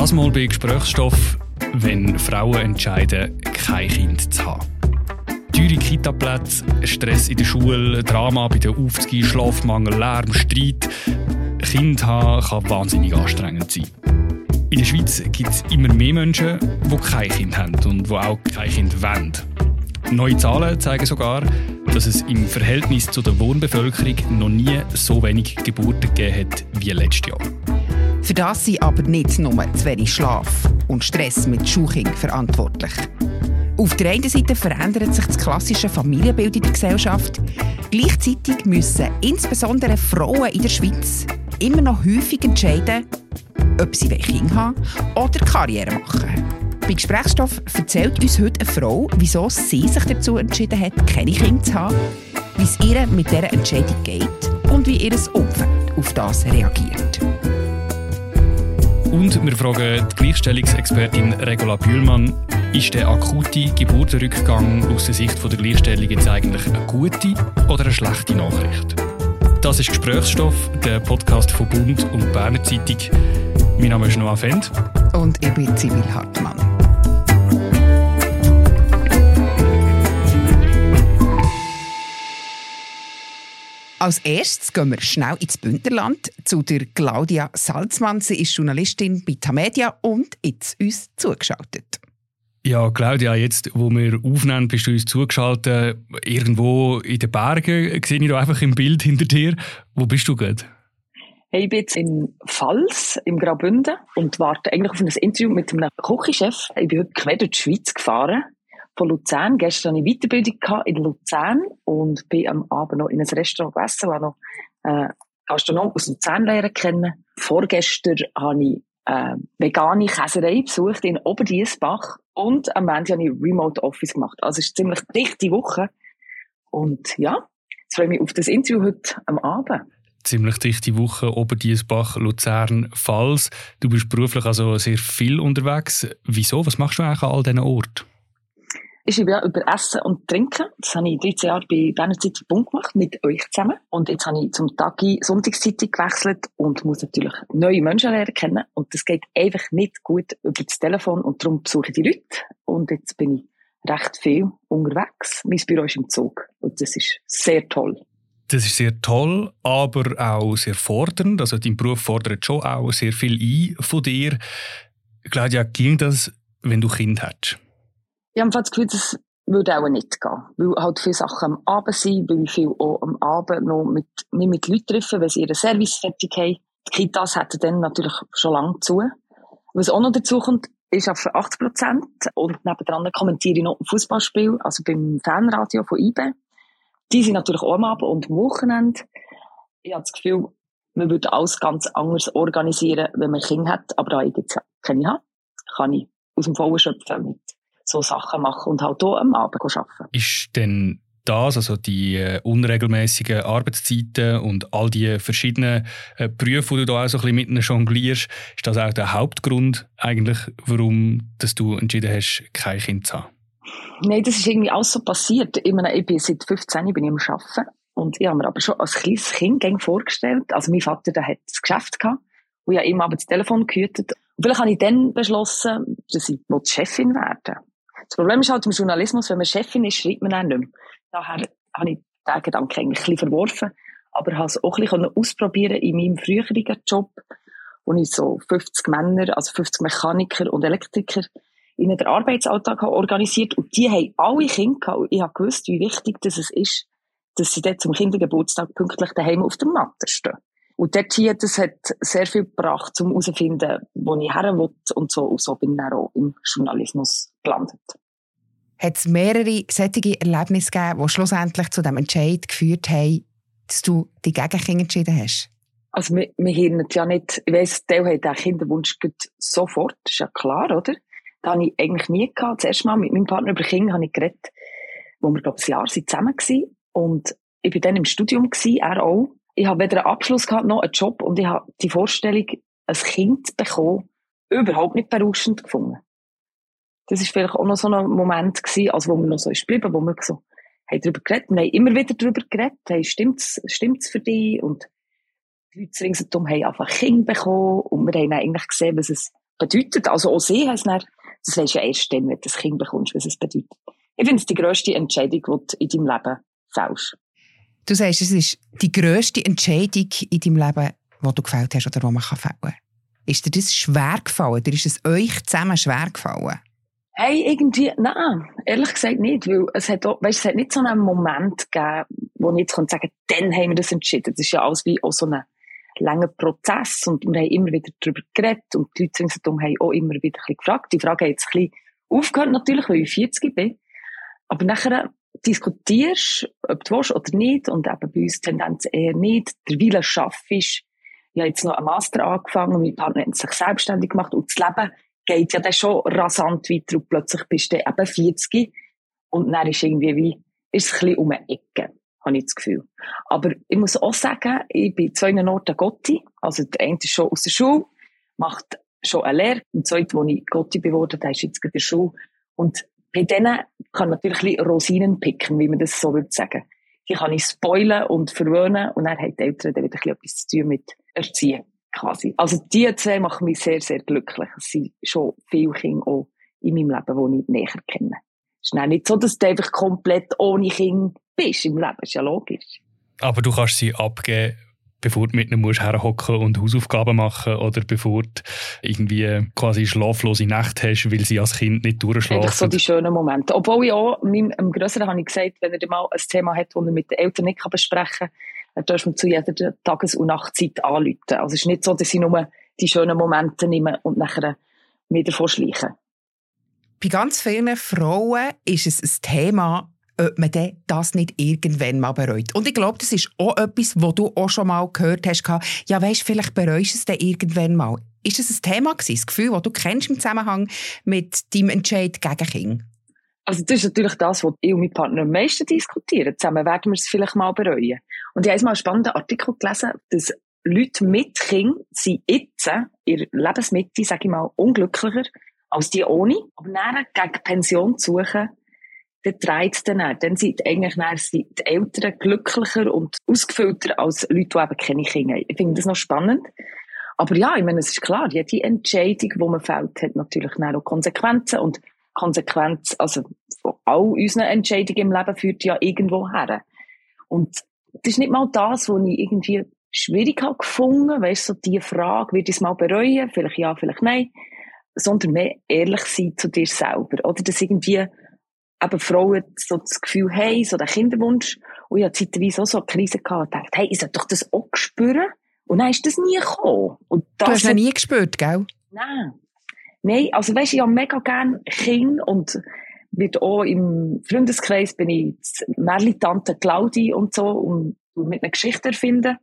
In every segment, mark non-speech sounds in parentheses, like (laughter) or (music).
Das mal bei Gesprächsstoff, wenn Frauen entscheiden, kein Kind zu haben. Teure Kitaplätze, Stress in der Schule, Drama bei der Aufzüge, Schlafmangel, Lärm, Streit. Kind haben kann wahnsinnig anstrengend sein. In der Schweiz gibt es immer mehr Menschen, die kein Kind haben und die auch kein Kind wollen. Neue Zahlen zeigen sogar, dass es im Verhältnis zu der Wohnbevölkerung noch nie so wenig Geburten gegeben hat wie letztes Jahr. Für das sind aber nicht nur zu wenig Schlaf und Stress mit Schulkindern verantwortlich. Auf der einen Seite verändert sich das klassische Familienbild in der Gesellschaft. Gleichzeitig müssen insbesondere Frauen in der Schweiz immer noch häufig entscheiden, ob sie Kinder haben oder Karriere machen. Bei Gesprächsstoff erzählt uns heute eine Frau, wieso sie sich dazu entschieden hat, keine Kinder zu haben, wie es ihr mit dieser Entscheidung geht und wie ihr Umfeld auf das reagiert. Und wir fragen die Gleichstellungsexpertin Regula Bühlmann, ist der akute Geburtenrückgang aus der Sicht der Gleichstellung jetzt eigentlich eine gute oder eine schlechte Nachricht? Das ist Gesprächsstoff, der Podcast von Bund und Berner Zeitung. Mein Name ist Noah Fendt. Und ich bin Sibyl Hartmann. Als erstes gehen wir schnell ins Bündnerland zu der Claudia Salzmann. Sie ist Journalistin bei Tamedia und jetzt uns zugeschaltet. Ja, Claudia, jetzt, wo wir aufnehmen, bist du uns zugeschaltet. Irgendwo in den Bergen sehe ich da einfach im Bild hinter dir. Wo bist du gerade? Hey, ich bin jetzt in Pfalz, im Graubünden, und warte eigentlich auf ein Interview mit einem Küchenchef. Ich bin heute quer durch die Schweiz gefahren von Luzern. Gestern hatte ich Weiterbildung in Luzern und bin am Abend noch in ein Restaurant gegessen, wo noch äh, Gastronom aus Luzern lernen kennen. Vorgestern habe ich äh, vegane Käserei besucht in Oberdiesbach und am Ende habe ich Remote Office gemacht. Also es ist eine ziemlich dichte Woche. Und ja, jetzt freue ich mich auf das Interview heute am Abend ziemlich dichte Woche Oberdiesbach, Luzern, Pfalz. Du bist beruflich also sehr viel unterwegs. Wieso? Was machst du eigentlich an all diesen Orten? Schreibe ja über Essen und Trinken. Das habe ich 13 Jahre bei Berner Zeitung Bund gemacht, mit euch zusammen. Und jetzt habe ich zum Tagi Sonntagszeitung gewechselt und muss natürlich neue Menschen lernen kennen. Und das geht einfach nicht gut über das Telefon und darum besuche ich die Leute. Und jetzt bin ich recht viel unterwegs. Mein Büro ist im Zug und das ist sehr toll. Das ist sehr toll, aber auch sehr fordernd. Also dein Beruf fordert schon auch sehr viel ein von dir. Claudia, ging das, wenn du Kind hättest? Ich habe das Gefühl, das würde auch nicht gehen. Weil halt viele Sachen am Abend sind, weil ich viel auch am Abend noch mit, mich mit Leuten treffen, wenn sie ihren Service fertig haben. Die Kitas hätten dann natürlich schon lange zu. Was auch noch dazu kommt, ich arbeite 80 Prozent und nebendran kommentiere ich noch ein Fußballspiel, also beim Fanradio von IBE. Die sind natürlich auch am Abend und am Wochenende. Ich habe das Gefühl, man würde alles ganz anders organisieren, wenn man Kinder hat, aber da ich jetzt keine habe, kann ich aus dem Vollen schöpfen mit so Sachen machen und halt auch am Abend arbeiten. Ist denn das, also die äh, unregelmäßigen Arbeitszeiten und all die verschiedenen äh, Berufe, die du da auch so ein bisschen miteinander jonglierst, ist das auch der Hauptgrund eigentlich, warum dass du entschieden hast, kein Kind zu haben? Nein, das ist irgendwie alles so passiert. Ich, meine, ich bin seit 15 bin ich am Arbeiten und ich habe mir aber schon als kleines Kind vorgestellt, also mein Vater der hat das Geschäft gehabt und ich habe immer das Telefon gehütet. Und vielleicht habe ich dann beschlossen, dass ich Chefin werden das Problem ist halt im Journalismus, wenn man Chefin ist, schreibt man auch nicht mehr. Daher habe ich den Gedanken eigentlich ein bisschen verworfen, aber habe es auch ein bisschen ausprobieren in meinem früheren Job, wo ich so 50 Männer, also 50 Mechaniker und Elektriker in den Arbeitsalltag organisiert und die haben alle Kinder gehabt und ich habe gewusst, wie wichtig das ist, dass sie dort zum Kindergeburtstag pünktlich daheim auf der Matte stehen. Und dort hier, das hat sehr viel gebracht, um herauszufinden, wo ich her will und so. Und so bin ich auch im Journalismus gelandet. Hat es mehrere solche Erlebnisse gegeben, die schlussendlich zu dem Entscheid geführt haben, dass du dich gegen Kinder entschieden hast? Also, wir, wir hören ja nicht, ich weiss, Teil hat den Kinderwunsch sofort, das ist ja klar, oder? Das habe ich eigentlich nie gehabt. Das erste Mal mit meinem Partner über Kinder habe ich geredet, wo wir, glaube ich, ein Jahr zusammen waren. Und ich war dann im Studium, gewesen, er auch ich habe weder einen Abschluss gehabt noch einen Job und ich habe die Vorstellung, ein Kind zu bekommen, überhaupt nicht berauschend gefunden. Das ist vielleicht auch noch so ein Moment gewesen, als wo wir noch so ist geblieben, wo wir so haben darüber geredet, wir haben immer wieder darüber geredet, hey, stimmt's, stimmt's für dich? Und die Leute ringsherum haben einfach Kinder bekommen und wir haben eigentlich gesehen, was es bedeutet. Also auch sie heisst dann, das weisst ja erst dann, wenn du das Kind bekommst, was es bedeutet. Ich finde es die grösste Entscheidung, die du in deinem Leben fällst. Du sagst, es ist die grösste Entscheidung in deinem Leben, die du gefällt hast oder die man fällen kann. Ist dir das schwer gefallen oder ist es euch zusammen schwer gefallen? Hey, irgendwie, nein, ehrlich gesagt nicht, weil es hat, auch, weißt, es hat nicht so einen Moment gegeben, wo ich jetzt sagen kann, dann haben wir das entschieden. Das ist ja alles wie auch so ein langer Prozess und wir haben immer wieder darüber geredet und die Leute ringsherum haben auch immer wieder gefragt. Die Frage hat jetzt ein bisschen aufgehört natürlich, weil ich 40 bin. Aber nachher diskutierst, ob du willst oder nicht und eben bei uns Tendenz eher nicht. Der Wille schaffst. Ich habe jetzt noch einen Master angefangen mein Partner hat sich selbstständig gemacht und das Leben geht ja dann schon rasant weiter und plötzlich bist du eben 40 und dann ist irgendwie wie, ist es ein bisschen um eine Ecke, habe ich das Gefühl. Aber ich muss auch sagen, ich bin zwei Orten Gotti, also der eine ist schon aus der Schule, macht schon eine Lehre, und der zweite, wo ich Gotti geworden der ist jetzt in der Schule. Und bei denen kann man natürlich Rosinen picken, wie man das so würde sagen. Die kann ich spoilen und verwöhnen und dann haben die Eltern dann wieder etwas zu tun mit Erziehen quasi. Also die zwei machen mich sehr, sehr glücklich. Es sind schon viele Kinder auch in meinem Leben, die ich näher kenne. Es ist nicht so, dass du einfach komplett ohne Kind bist im Leben. Das ist ja logisch. Aber du kannst sie abgeben, bevor du mit ihnen musst herhocken und Hausaufgaben machen oder bevor du irgendwie quasi schlaflose Nacht hast, weil sie als Kind nicht durchschlafen. Einfach so die schönen Momente. Obwohl ich auch, meinem, meinem Grösseren habe ich gesagt, wenn er mal ein Thema hat, das er mit den Eltern nicht besprechen kann, dann darf man zu jeder Tages- und Nachtzeit anrufen. Also es ist nicht so, dass ich nur die schönen Momente nehme und nachher wieder vorschleichen. Bei ganz vielen Frauen ist es ein Thema, ob man das nicht irgendwann mal bereut. Und ich glaube, das ist auch etwas, wo du auch schon mal gehört hast. Ja, weißt, vielleicht bereust du es dann irgendwann mal. Ist das ein Thema gewesen, das Gefühl, das du kennst im Zusammenhang mit deinem Entscheid gegen Kinder? Also das ist natürlich das, was ich und mein Partner am meisten diskutieren. Zusammen werden wir es vielleicht mal bereuen. Und ich habe mal einen spannenden Artikel gelesen, dass Leute mit Kindern sind jetzt in Lebensmitte, sage ich mal, unglücklicher als die ohne. Aber dann gegen Pension zu suchen, dann dreht es dann. Dann sind eigentlich dann sind die Eltern glücklicher und ausgefüllter als Leute, die eben keine Kinder haben. Ich finde das noch spannend. Aber ja, ich meine, es ist klar, jede Entscheidung, die man fällt, hat natürlich auch Konsequenzen und Konsequenz, also von all unseren Entscheidungen im Leben führt ja irgendwo her. Und das ist nicht mal das, was ich irgendwie schwierig habe gefunden, weißt so die Frage, wird ich es mal bereuen? Vielleicht ja, vielleicht nein. Sondern mehr ehrlich sein zu dir selber. Oder dass irgendwie eben Frauen so das Gefühl haben, so den Kinderwunsch. Und ich hatte zeitweise auch so eine Krise gehabt und dachte, hey, ich sollte doch das auch spüren. Und dann ist das nie gekommen. Und das du hast es nie gespürt, gell? Nein. Nein, also weißt, ich habe mega gerne Kinder und wird auch im Freundeskreis bin ich Merli-Tante Claudi und so und mit einer Geschichte erfinden.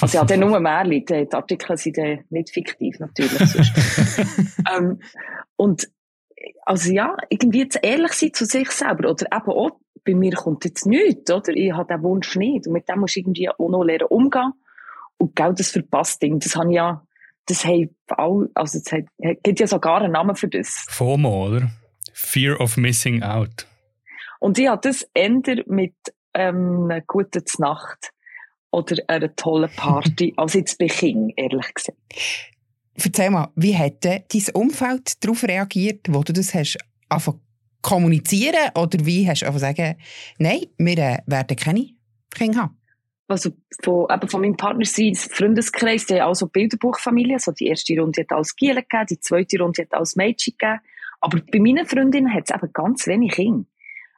Also ja, dann nur Merli, die Artikel sind dann nicht fiktiv natürlich. (laughs) ähm, und also ja, irgendwie jetzt ehrlich sein zu sich selber oder eben auch, bei mir kommt jetzt nichts, oder? Ich habe den Wunsch nicht und mit dem muss ich irgendwie auch noch lernen umgehen und genau das verpasst Ding, das habe ich ja das haben also es hat, gibt ja sogar einen Namen für das. FOMO, oder? Fear of Missing Out. Und ich habe das ändert mit ähm, einer guten Nacht oder einer tollen Party, (laughs) als jetzt bei King, ehrlich gesagt. Erzähl mal, wie hat dein Umfeld darauf reagiert, wo du das hast angefangen kommunizieren oder wie hast du einfach sagen, nein, wir äh, werden keine Kinder haben? also von, eben von meinem Partner sein Freundeskreis, die haben auch so Bilderbuchfamilie. So die erste Runde hat als Giele gegeben, die zweite Runde hat als Mädchen gegeben. Aber bei meinen Freundinnen hat es eben ganz wenig Kinder.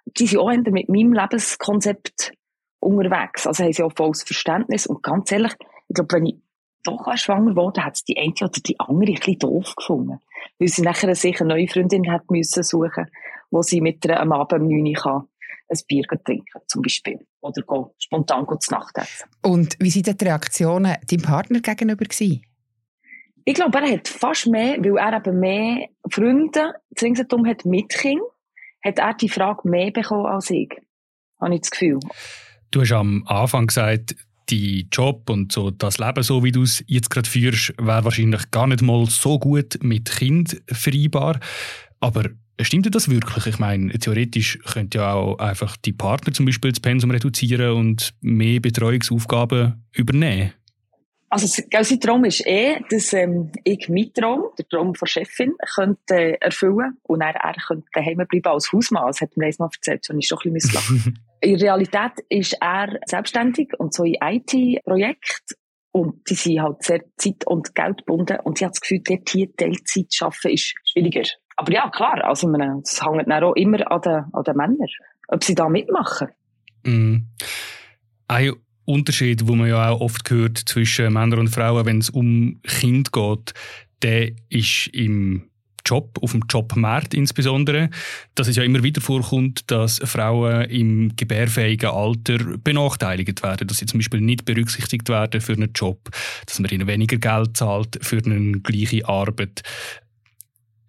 Die sind auch mit meinem Lebenskonzept unterwegs. Also haben sie auch volles Verständnis. Und ganz ehrlich, ich glaube, wenn ich doch schwanger wurde, hat es die eine oder die andere ein bisschen doof gefunden. Weil sie nachher sich eine neue Freundin hat müssen suchen, wo sie mit ihr am Abend um 9 Uhr kann ein Bier trinken, zum Beispiel. Oder go, spontan go zu Nacht essen. Und wie waren die Reaktionen deinem Partner gegenüber? Gewesen? Ich glaube, er hat fast mehr, weil er eben mehr Freunde ringsherum hat mit Kind, hat er die Frage mehr bekommen als ich. Habe ich das Gefühl. Du hast am Anfang gesagt, die Job und so das Leben, so wie du es jetzt gerade führst, wäre wahrscheinlich gar nicht mal so gut mit Kind vereinbar. Aber Stimmt das wirklich? Ich meine, theoretisch könnte ja auch einfach die Partner zum Beispiel das Pensum reduzieren und mehr Betreuungsaufgaben übernehmen. Also, sein Traum ist eh, dass ähm, ich meinen Traum, der Traum der Chefin, könnte äh, erfüllen und er, er könnte daheim bleiben als Hausmann. Das hat mir eines Mal erzählt, schon ist doch ein bisschen misslachen. (laughs) in Realität ist er selbstständig und so in IT-Projekt und die sind halt sehr zeit- und geldgebunden und ich habe das Gefühl, dort hier Teilzeit zu arbeiten ist schwieriger. Aber ja, klar, also es hängt dann auch immer an den, an den Männern, ob sie da mitmachen. Mm. Ein Unterschied, wo man ja auch oft hört zwischen Männern und Frauen, wenn es um Kind geht, der ist im Job, auf dem Jobmarkt insbesondere, dass es ja immer wieder vorkommt, dass Frauen im gebärfähigen Alter benachteiligt werden, dass sie zum Beispiel nicht berücksichtigt werden für einen Job, dass man ihnen weniger Geld zahlt für eine gleiche Arbeit.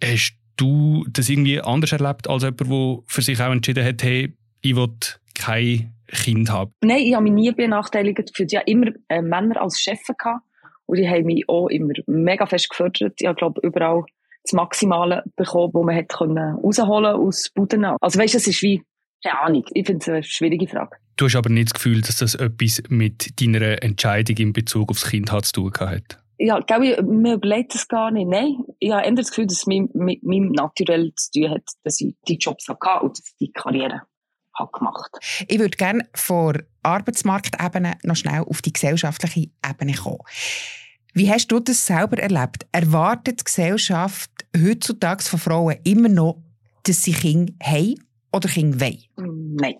Hast du das irgendwie anders erlebt als jemand, der für sich auch entschieden hat, hey, ich will kein Kind haben? Nein, ich habe mich nie benachteiligt gefühlt. Ich hatte immer äh, Männer als gehabt und die haben mich auch immer mega fest gefördert. Ich glaube, überall das Maximale bekommen, was man hätte können rausholen aus Buden. Also weißt, du, es ist wie, keine Ahnung, ich finde es eine schwierige Frage. Du hast aber nicht das Gefühl, dass das etwas mit deiner Entscheidung in Bezug aufs Kind hat zu tun hat? Ja, glaube ich, mir überlegt das gar nicht. Nein, ich habe eher das Gefühl, dass es mit, mit meinem Naturell zu tun hat, dass ich die Jobs hatte und die Karriere habe gemacht. Ich würde gerne von Arbeitsmarktebene noch schnell auf die gesellschaftliche Ebene kommen. Wie hast du das selber erlebt? Erwartet die Gesellschaft heutzutage von Frauen immer noch, dass sie Kinder haben oder Kinder wollen? Nein,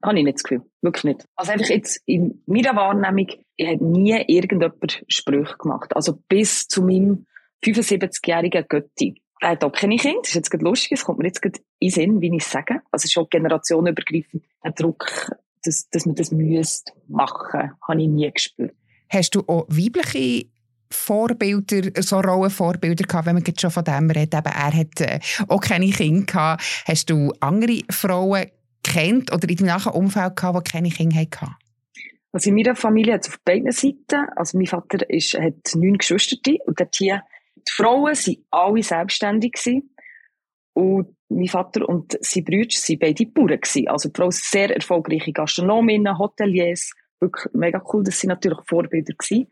habe ich nicht das Gefühl. Wirklich nicht. Also einfach jetzt in meiner Wahrnehmung, ich habe nie irgendjemand Sprüche gemacht. Also bis zu meinem 75-jährigen Götti. Er hat auch keine Kinder. Das ist jetzt gerade lustig. Es kommt mir jetzt gerade in Sinn, wie ich es sage. Also es ist schon generationenübergreifend. Der Druck, dass, dass man das müsste machen, habe ich nie gespürt. Hast du auch weibliche Vorbilder, so Rollenvorbilder gehabt, wenn man jetzt schon von dem redet. Eben, er hat äh, auch keine Kinder gehabt. Hast du andere Frauen kennt oder in deinem nahen Umfeld gehabt, die keine Kinder hatten? Also in meiner Familie hat es auf beiden Seiten. Also mein Vater ist, hat neun Geschwister und dort hier, die Frauen waren alle selbstständig gewesen. Und mein Vater und seine Brüder waren beide Bauern gewesen. Also die Frau sehr erfolgreiche Gastronominnen, Hoteliers. Wirklich mega cool, dass sie natürlich Vorbilder waren.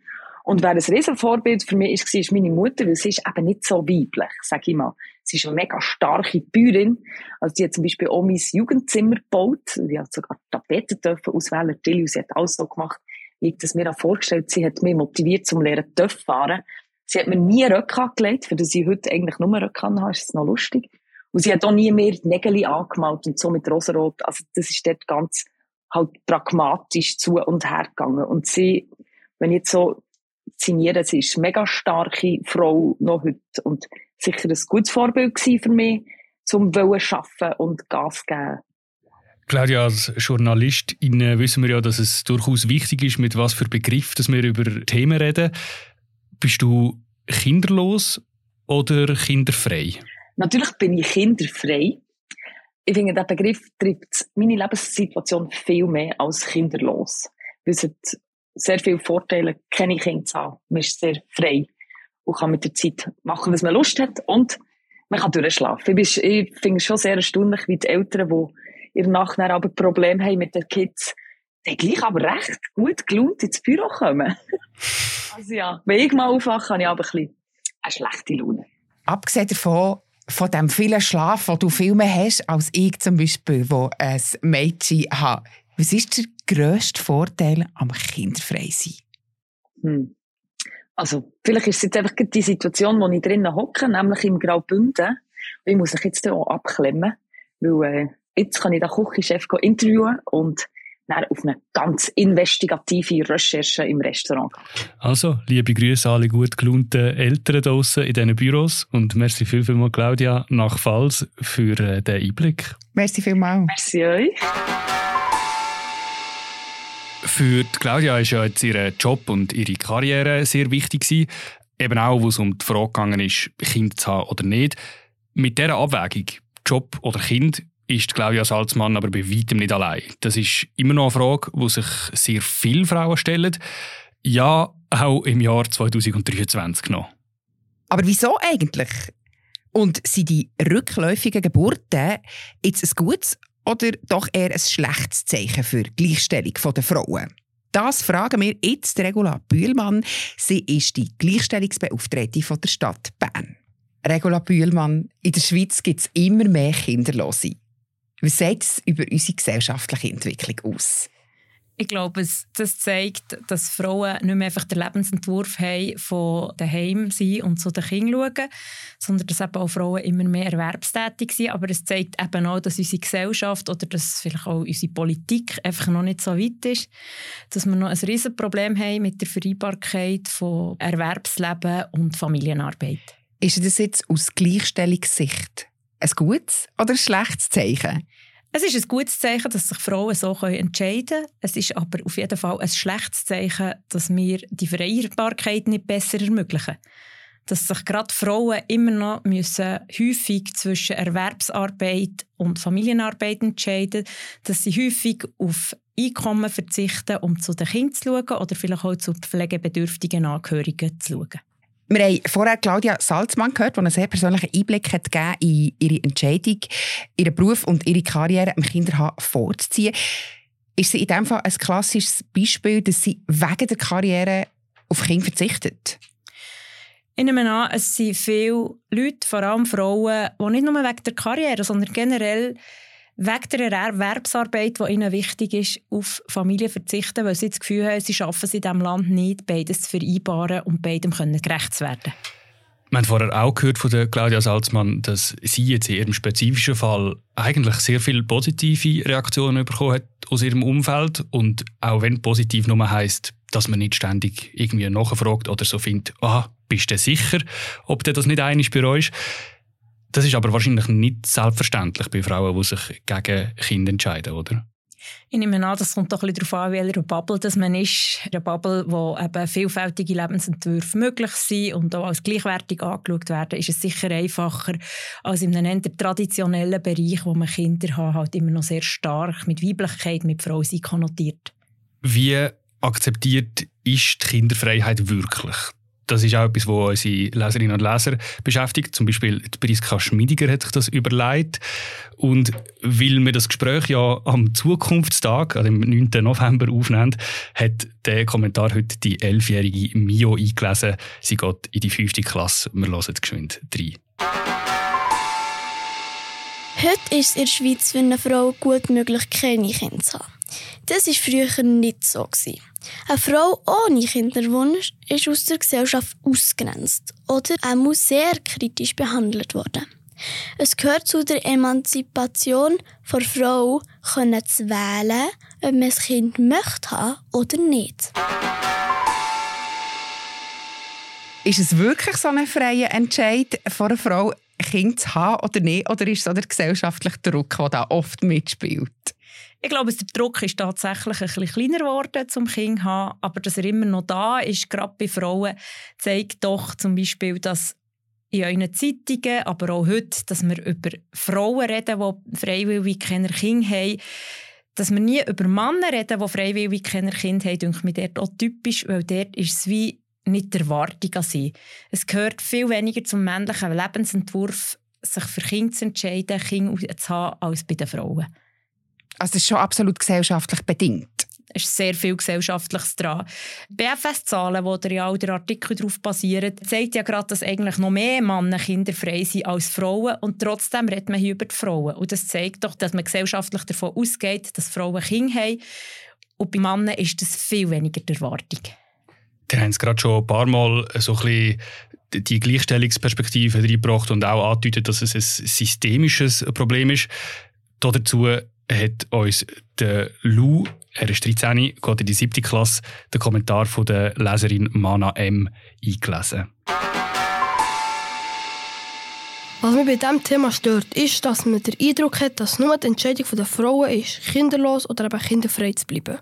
Und wer ein Riesenvorbild für mich war, ist meine Mutter, weil sie ist eben nicht so weiblich, sag ich mal. Sie ist eine mega starke Bäuerin. Also, die hat zum Beispiel auch mein Jugendzimmer gebaut. Die hat sogar Tapeten dürfen auswählen. Tilly, sie hat alles so gemacht, wie ich das mir auch vorgestellt Sie hat mich motiviert zum Lehren Töpf fahren. Sie hat mir nie Röcke angelegt, für das ich heute eigentlich nur Röcke habe. Ist das noch lustig? Und sie hat auch nie mehr die Nägel angemalt und so mit Rosarot. Also, das ist dort ganz halt pragmatisch zu und her gegangen. Und sie, wenn ich jetzt so signieren. Sie ist eine mega starke Frau noch heute und sicher ein gutes Vorbild für mich, zum Wollen arbeiten und Gas geben. Claudia, als Journalistin wissen wir ja, dass es durchaus wichtig ist, mit was für Begriff dass wir über Themen reden. Bist du kinderlos oder kinderfrei? Natürlich bin ich kinderfrei. Ich finde, der Begriff trifft meine Lebenssituation viel mehr als kinderlos. Weil es sehr viele Vorteile, keine Kinder zu haben. Man ist sehr frei und kann mit der Zeit machen, was man Lust hat und man kann durchschlafen. Ich, ich finde es schon sehr erstaunlich, wie die Eltern, die ihr nachher aber Probleme haben mit den Kids, die gleich aber recht gut gelaunt ins Büro kommen. (laughs) also ja, wenn ich mal aufwache, habe ich aber ein bisschen eine schlechte Laune. Abgesehen davon, von dem vielen Schlaf, den du viel mehr hast, als ich zum Beispiel, wo ein Mädchen hat. Was ist der grösste Vorteil am kinderfrei sein? Hm. Also, vielleicht ist es jetzt einfach die Situation, wo ich drinnen hocke, nämlich im Graubünden. Ich muss mich jetzt auch abklemmen, weil äh, jetzt kann ich den Küchenchef interviewen und dann auf eine ganz investigative Recherche im Restaurant. Also, liebe Grüße alle gut gelaunten Eltern draussen in diesen Büros und merci viel, viel mal Claudia nach Pfalz für äh, den Einblick. Merci vielmals. Merci euch. Für Claudia ist ja jetzt ihr Job und ihre Karriere sehr wichtig gewesen. Eben auch, wo es um die Frage gegangen ist, Kind zu haben oder nicht. Mit dieser Abwägung, Job oder Kind, ist Claudia Salzmann aber bei weitem nicht allein. Das ist immer noch eine Frage, die sich sehr viele Frauen stellen. Ja, auch im Jahr 2023 noch. Aber wieso eigentlich? Und sind die rückläufigen Geburten jetzt ein gutes oder doch eher ein schlechtes Zeichen für die Gleichstellung der Frauen? Das fragen wir jetzt Regula Bühlmann. Sie ist die Gleichstellungsbeauftragte der Stadt Bern. Regula Bühlmann, in der Schweiz gibt es immer mehr Kinderlose. Wie sieht es über unsere gesellschaftliche Entwicklung aus? Ich glaube, das zeigt, dass Frauen nicht mehr einfach den Lebensentwurf haben von daheim sein und zu den Kindern schauen, sondern dass eben auch Frauen immer mehr erwerbstätig sind. Aber es zeigt eben auch, dass unsere Gesellschaft oder dass vielleicht auch unsere Politik einfach noch nicht so weit ist, dass wir noch ein riesiges Problem haben mit der Vereinbarkeit von Erwerbsleben und Familienarbeit. Ist das jetzt aus Gleichstellungssicht ein gutes oder ein schlechtes Zeichen? Es ist ein gutes Zeichen, dass sich Frauen so entscheiden können. Es ist aber auf jeden Fall ein schlechtes Zeichen, dass wir die Vereinbarkeit nicht besser ermöglichen. Dass sich gerade Frauen immer noch müssen häufig zwischen Erwerbsarbeit und Familienarbeit entscheiden dass sie häufig auf Einkommen verzichten, um zu den Kindern zu schauen oder vielleicht auch zu pflegebedürftigen Angehörigen zu schauen. Wir haben vorher Claudia Salzmann gehört, die einen sehr persönlichen Einblick hat gegeben in ihre Entscheidung, ihren Beruf und ihre Karriere im Kinderhaus vorzuziehen. Ist sie in diesem Fall ein klassisches Beispiel, dass sie wegen der Karriere auf Kinder verzichtet? Ich nehme an, es sind viele Leute, vor allem Frauen, die nicht nur wegen der Karriere, sondern generell wegen der Erwerbsarbeit, die ihnen wichtig ist, auf Familie verzichten, weil sie das Gefühl haben, sie schaffen es in diesem Land nicht, beides zu vereinbaren und beidem können gerecht zu werden. Wir haben vorher auch gehört von Claudia Salzmann, dass sie jetzt in ihrem spezifischen Fall eigentlich sehr viele positive Reaktionen bekommen hat aus ihrem Umfeld und auch wenn positiv nur heisst, dass man nicht ständig irgendwie nachfragt oder so findet, ah, bist du sicher, ob das nicht einig bei euch ist, das ist aber wahrscheinlich nicht selbstverständlich bei Frauen, die sich gegen Kinder entscheiden, oder? Ich nehme an, das kommt doch ein bisschen darauf an, welcher Bubble dass man ist. Eine Bubble, wo eben vielfältige Lebensentwürfe möglich sind und auch als gleichwertig angeschaut werden, ist es sicher einfacher als in einem traditionellen Bereich, wo man Kinder hat, halt immer noch sehr stark mit Weiblichkeit, mit Frau sein konnotiert. Wie akzeptiert ist die Kinderfreiheit wirklich? Das ist auch etwas, was unsere Leserinnen und Leser beschäftigt. Zum Beispiel die Priska Schmidiger hat sich das überlegt. Und weil wir das Gespräch ja am Zukunftstag, an dem 9. November, aufnehmen, hat der Kommentar heute die elfjährige Mio eingelesen. Sie geht in die fünfte Klasse. Wir hören geschwind rein. Heute ist es in der Schweiz für eine Frau gut möglich, keine Kinder zu haben. Das war früher nicht so. Eine Frau ohne Kinderwunsch ist aus der Gesellschaft ausgrenzt oder auch muss sehr kritisch behandelt worden. Es gehört zu der Emanzipation der Frau, können zu wählen, ob man ein Kind möchte haben oder nicht. Ist es wirklich so ein freier Entscheid von einer Frau, ein Kind zu haben oder nicht? Oder ist es der gesellschaftliche Druck, der da oft mitspielt? Ich glaube, der Druck ist tatsächlich ein bisschen kleiner geworden zum Kind zu haben, aber dass er immer noch da ist, gerade bei Frauen, zeigt doch zum Beispiel, dass in euren Zeitungen, aber auch heute, dass wir über Frauen reden, die freiwillig keine Kinder haben. Dass wir nie über Männer reden, die freiwillig keine Kinder haben, denke ich mir dort auch typisch, weil dort ist es wie nicht der Erwartung an sie. Es gehört viel weniger zum männlichen Lebensentwurf, sich für Kinder zu entscheiden, Kinder zu haben, als bei den Frauen. Also das ist schon absolut gesellschaftlich bedingt. Es ist sehr viel Gesellschaftliches dran. BFS-Zahlen, wo der ja auch der Artikel darauf basieren, zeigt ja gerade, dass eigentlich noch mehr Männer kinderfrei sind als Frauen und trotzdem redet man hier über die Frauen. Und das zeigt doch, dass man gesellschaftlich davon ausgeht, dass Frauen Kinder haben und bei Männern ist das viel weniger die Erwartung. Wir haben es gerade schon ein paar Mal so ein bisschen die Gleichstellungsperspektive reingebracht und auch angedeutet, dass es ein systemisches Problem ist. Dazu hat uns der Lou, er ist 13, geht in die siebte Klasse, den Kommentar von der Leserin Mana M. eingelesen. Was mich bei diesem Thema stört, ist, dass man den Eindruck hat, dass nur die Entscheidung der Frauen ist, kinderlos oder eben kinderfrei zu bleiben.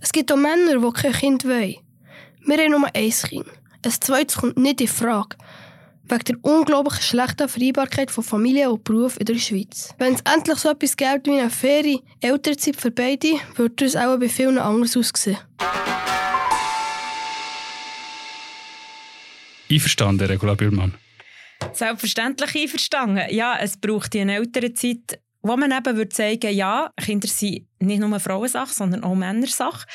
Es gibt auch Männer, die kein Kind wollen. Wir haben nur ein Kind. Ein zweites kommt nicht in Frage wegen der unglaublich schlechten Vereinbarkeit von Familie und Beruf in der Schweiz. Wenn es endlich so etwas gäbe wie eine faire Elternzeit für beide, würde es auch bei vielen anders aussehen. Einverstanden, Regula Bühlmann? Selbstverständlich einverstanden. Ja, es braucht eine Elternzeit, wo man eben würde sagen, ja, Kinder sind nicht nur Frauensache, sondern auch Männersache.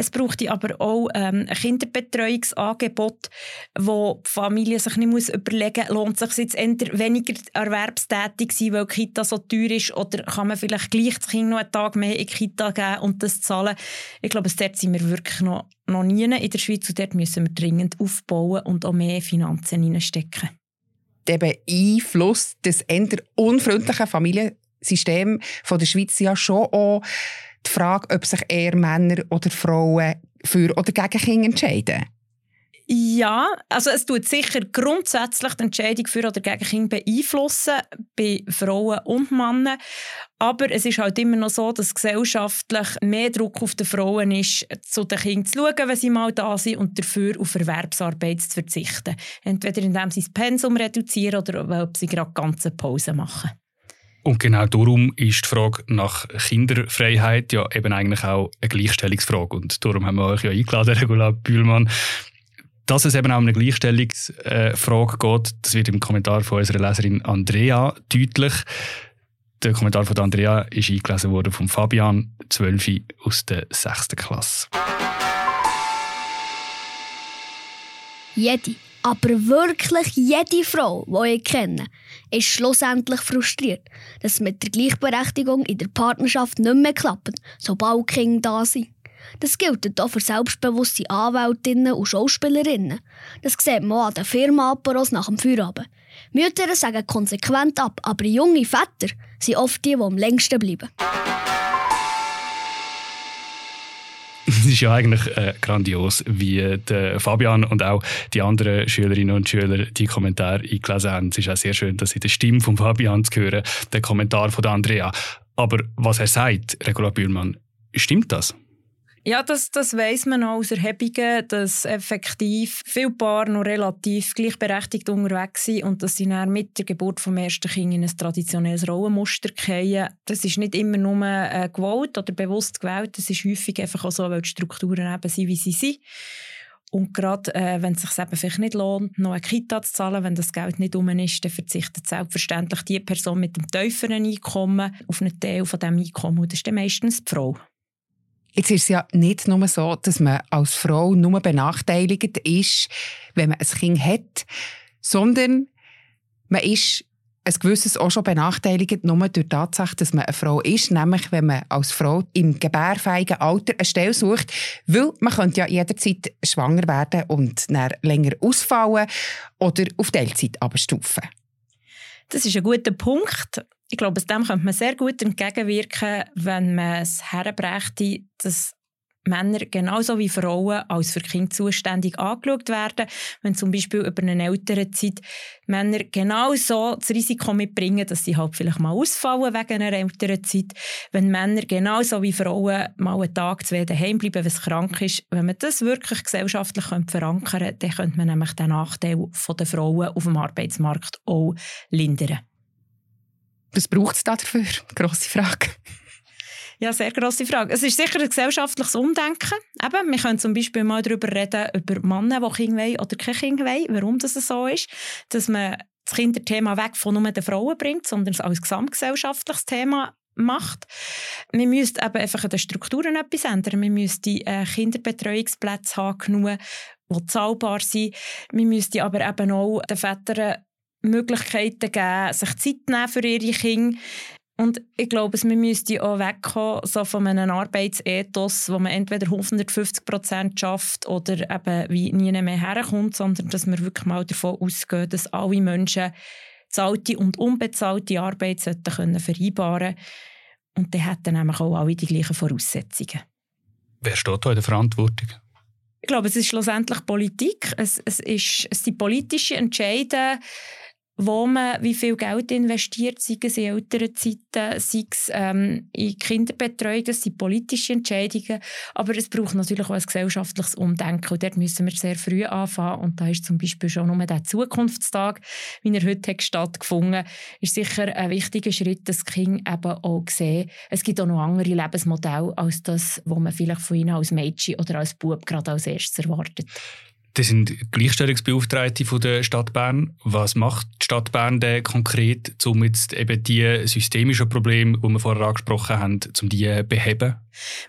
Es braucht aber auch ähm, ein Kinderbetreuungsangebot, wo die Familie sich nicht muss überlegen muss, lohnt es sich jetzt eher weniger erwerbstätig sein, weil die Kita so teuer ist, oder kann man vielleicht gleich das Kind noch einen Tag mehr in die Kita geben und das zahlen. Ich glaube, dort sind wir wirklich noch, noch nie in der Schweiz und dort müssen wir dringend aufbauen und auch mehr Finanzen reinstecken. Der Einfluss des eher unfreundlichen Familiensystems der Schweiz ja schon auch die Frage, ob sich eher Männer oder Frauen für oder gegen Kinder entscheiden. Ja, also es tut sicher grundsätzlich die Entscheidung für oder gegen Kinder beeinflussen, bei Frauen und Männern. Aber es ist halt immer noch so, dass gesellschaftlich mehr Druck auf die Frauen ist, zu den Kindern zu schauen, wenn sie mal da sind und dafür auf Erwerbsarbeit zu verzichten. Entweder indem sie das Pensum reduzieren oder weil sie gerade ganze Pause machen. Und genau darum ist die Frage nach Kinderfreiheit ja eben eigentlich auch eine Gleichstellungsfrage. Und darum haben wir euch ja eingeladen, (laughs) Regula Bühlmann. Dass es eben auch um eine Gleichstellungsfrage geht, das wird im Kommentar von unserer Leserin Andrea deutlich. Der Kommentar von Andrea ist eingelesen worden von Fabian, 12 aus der 6. Klasse. Jede aber wirklich jede Frau, die ich kenne, ist schlussendlich frustriert, dass es mit der Gleichberechtigung in der Partnerschaft nicht mehr klappt, sobald Kinder da sind. Das gilt auch für selbstbewusste Anwältinnen und Schauspielerinnen. Das sieht man auch an den Firma-Aperos nach dem Feierabend. Mütter sagen konsequent ab, aber junge Väter sind oft die, die am längsten bleiben. Ist ja eigentlich äh, grandios, wie der Fabian und auch die anderen Schülerinnen und Schüler die Kommentare eingelesen haben. Es ist auch sehr schön, dass in der Stimme von Fabian zu hören, der Kommentar von Andrea. Aber was er sagt, Regula Bühlmann, stimmt das? Ja, das, das weiss man auch aus Erhebungen, dass effektiv viele Paare noch relativ gleichberechtigt unterwegs sind und dass sie dann mit der Geburt des ersten Kind in ein traditionelles Rollenmuster fallen. Das ist nicht immer nur äh, gewollt oder bewusst gewählt, das ist häufig einfach auch so, weil die Strukturen eben sind, wie sie sind. Und gerade äh, wenn es sich eben vielleicht nicht lohnt, noch eine Kita zu zahlen, wenn das Geld nicht um ist, dann verzichtet selbstverständlich die Person mit dem tieferen Einkommen auf einen Teil von diesem Einkommen. Und das ist dann meistens die Frau. Jetzt ist es ja nicht nur so, dass man als Frau nur benachteiligt ist, wenn man ein Kind hat, sondern man ist ein gewisses auch schon benachteiligt, nur durch die Tatsache, dass man eine Frau ist, nämlich wenn man als Frau im gebärfähigen Alter eine Stelle sucht, weil man könnte ja jederzeit schwanger werden und dann länger ausfallen oder auf Teilzeit abstufen. Das ist ein guter Punkt ich glaube, dem könnte man sehr gut entgegenwirken, wenn man es herbrächte, dass Männer genauso wie Frauen als für Kinder zuständig angeschaut werden. Wenn zum Beispiel über eine ältere Zeit Männer genauso das Risiko mitbringen, dass sie halt vielleicht mal ausfallen wegen einer älteren Zeit. Wenn Männer genauso wie Frauen mal einen Tag, zwei daheim bleiben, wenn es krank ist. Wenn man das wirklich gesellschaftlich verankern könnte, dann könnte man nämlich den Nachteil der Frauen auf dem Arbeitsmarkt auch lindern. Was braucht es da dafür? Grosse Frage. Ja, sehr grosse Frage. Es ist sicher ein gesellschaftliches Umdenken. Eben, wir können zum Beispiel mal darüber reden, über Männer, die Kinder wollen oder keine Kinder wollen, warum das so ist. Dass man das Kinderthema weg von nur den Frauen bringt, sondern es als gesamtgesellschaftliches Thema macht. Wir müssen eben einfach an den Strukturen etwas ändern. Wir müssten äh, Kinderbetreuungsplätze haben, genug, die zahlbar sind. Wir müssten aber eben auch den Vätern Möglichkeiten geben, sich Zeit nehmen für ihre Kinder. Und ich glaube, wir müssten auch wegkommen so von einem Arbeitsethos, wo man entweder 150 Prozent schafft oder eben wie nie mehr herkommt, sondern dass wir wirklich mal davon ausgehen, dass alle Menschen zahlte und unbezahlte Arbeit sollten können vereinbaren können. Und dann hätten nämlich auch alle die gleichen Voraussetzungen. Wer steht da in der Verantwortung? Ich glaube, es ist schlussendlich Politik. Es, es, ist, es sind politische Entscheidungen, wo man wie viel Geld investiert, sei es in älteren Zeiten, sei es ähm, in Kinderbetreuung, das sind politische Entscheidungen, aber es braucht natürlich auch ein gesellschaftliches Umdenken. Und dort müssen wir sehr früh anfangen. Und da ist zum Beispiel schon nur der Zukunftstag, wie er heute hat stattgefunden ist sicher ein wichtiger Schritt, dass Kinder eben auch sehen, es gibt auch noch andere Lebensmodelle als das, was man vielleicht von ihnen als Mädchen oder als Bub gerade als erstes erwartet. Das sind Gleichstellungsbeauftragte von der Stadt Bern. Was macht die Stadt Bern denn konkret, um jetzt eben die systemischen Probleme, die wir vorher angesprochen haben, um die zu beheben?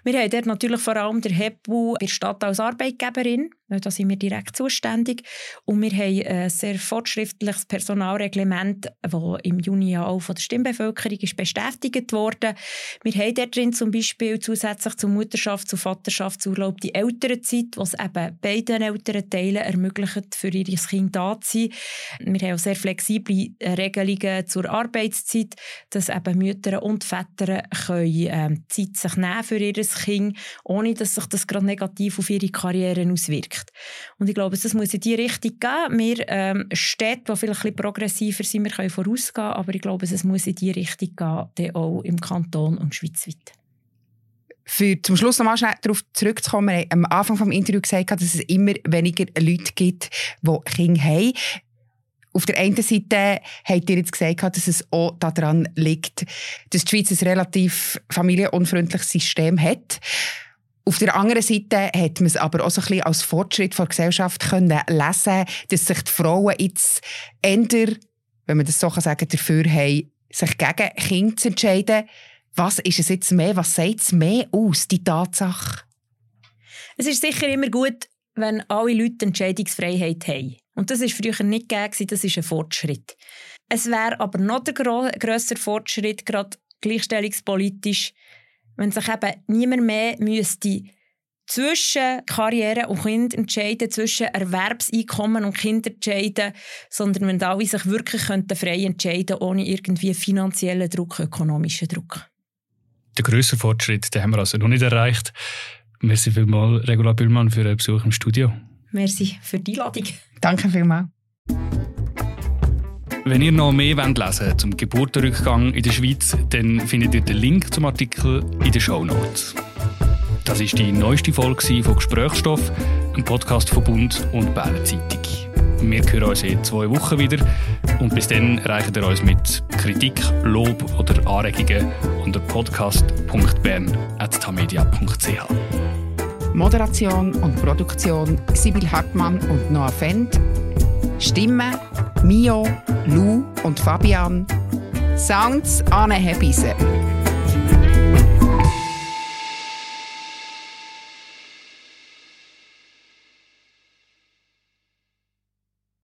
Wir haben dort natürlich vor allem der HEPU in der Stadt als Arbeitgeberin. Da sind wir direkt zuständig. Und wir haben ein sehr fortschrittliches Personalreglement, das im Juni auch von der Stimmbevölkerung ist bestätigt wurde. Wir haben dort drin zum Beispiel zusätzlich zum Mutterschafts- und Vaterschaftsurlaub die Elternzeit, was eben beiden Elternteilen ermöglicht, für ihr Kind da zu sein. Wir haben auch sehr flexible Regelungen zur Arbeitszeit, dass eben Mütter und Väter können, ähm, Zeit sich nehmen für ihr Kind, ohne dass sich das gerade negativ auf ihre Karriere auswirkt. Und ich glaube, das muss in die Richtung gehen. Wir ähm, Städte, die vielleicht ein progressiver sind, wir können vorausgehen, aber ich glaube, es muss in die Richtung gehen, auch im Kanton und schweizweit. Für zum Schluss nochmal schnell darauf zurückzukommen, am Anfang des Interviews gesagt, dass es immer weniger Leute gibt, die Kinder haben. Auf der einen Seite habt ihr jetzt gesagt, dass es auch daran liegt, dass die Schweiz ein relativ familienunfreundliches System hat. Auf der anderen Seite hat man es aber auch so ein bisschen als Fortschritt der Gesellschaft können lesen, dass sich die Frauen jetzt eher, wenn man das so kann, dafür haben, sich gegen Kinder zu entscheiden. Was ist es jetzt mehr? Was sagt es mehr aus, die Tatsache? Es ist sicher immer gut, wenn alle Leute Entscheidungsfreiheit haben. Und das war früher nicht gegeben, das ist ein Fortschritt. Es wäre aber noch der grössere Fortschritt, gerade gleichstellungspolitisch, wenn sich eben niemand mehr müsste zwischen Karriere und Kind entscheiden, zwischen Erwerbseinkommen und Kind entscheiden, sondern wenn alle sich wirklich könnten frei entscheiden ohne irgendwie finanziellen Druck, ökonomischen Druck. Den grösseren Fortschritt den haben wir also noch nicht erreicht. Merci vielmals, Regula Bühlmann, für einen Besuch im Studio. Merci für die Einladung. Danke vielmals. Wenn ihr noch mehr lesen wollt zum Geburtenrückgang in der Schweiz, dann findet ihr den Link zum Artikel in den Show Notes. Das ist die neueste Folge von Gesprächsstoff, ein Podcast von Bund und Berner Zeitung. Wir hören uns in zwei Wochen wieder und bis dann erreicht ihr uns mit Kritik, Lob oder Anregungen unter podcast.bern.tamedia.ch. Moderation und Produktion Sibyl Hartmann und Noah Fendt. Stimme Mio, Lou und Fabian. Sounds Anne Hebise.